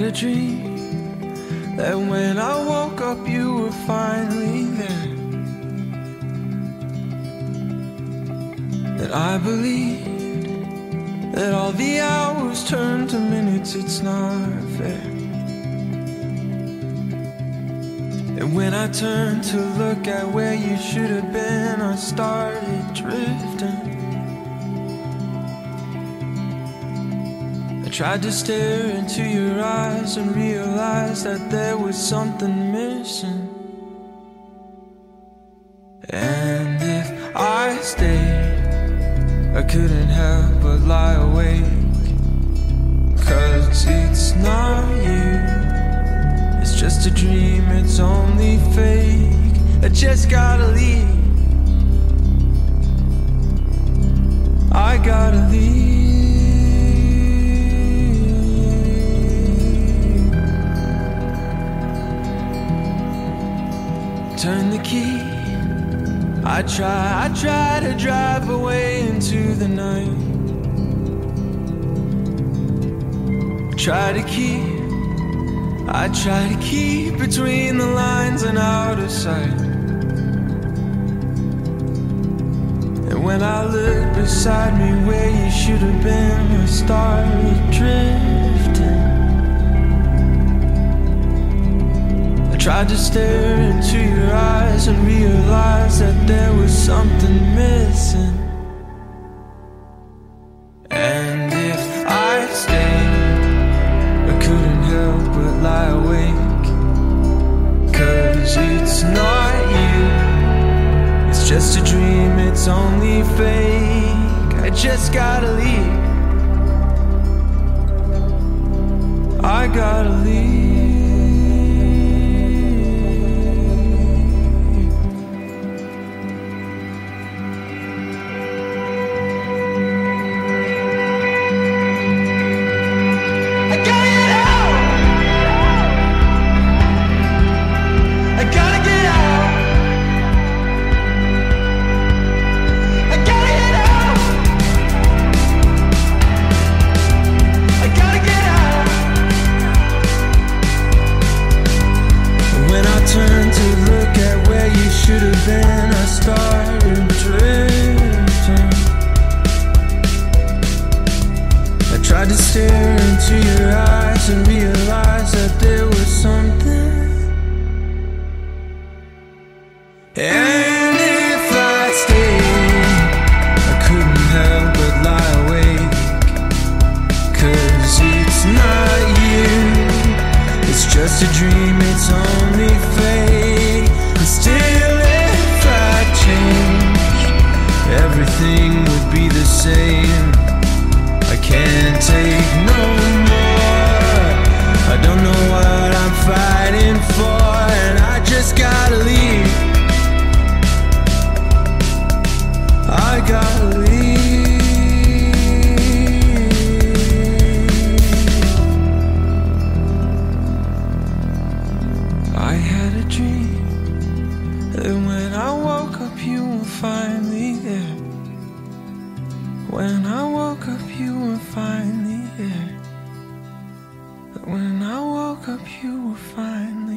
a dream that when I woke up, you were finally there. That I believed that all the hours turned to minutes, it's not fair. And when I turned to look at where you should have been, I started drifting. Tried to stare into your eyes and realize that there was something missing. And if I stayed, I couldn't help but lie awake. Cause it's not you, it's just a dream, it's only fake. I just gotta leave. I gotta leave. The key. I try, I try to drive away into the night. Try to keep, I try to keep between the lines and out of sight. And when I look beside me where you should have been, I started drifting. Tried to stare into your eyes and realize that there was something missing. And if I stayed, I couldn't help but lie awake. Cause it's not you, it's just a dream, it's only fake. I just gotta leave. I gotta should have been, I started drifting. I tried to stare into your eyes and realize that there was something. And if I stayed, I couldn't help but lie awake. Cause it's not you, it's just a dream, it's only fake. Everything would be the same. I can't take no more. I don't know what I'm fighting for, and I just gotta leave. I gotta leave. I had a dream that when I woke up, you were finally there. When I woke up, you were finally there. When I woke up, you were finally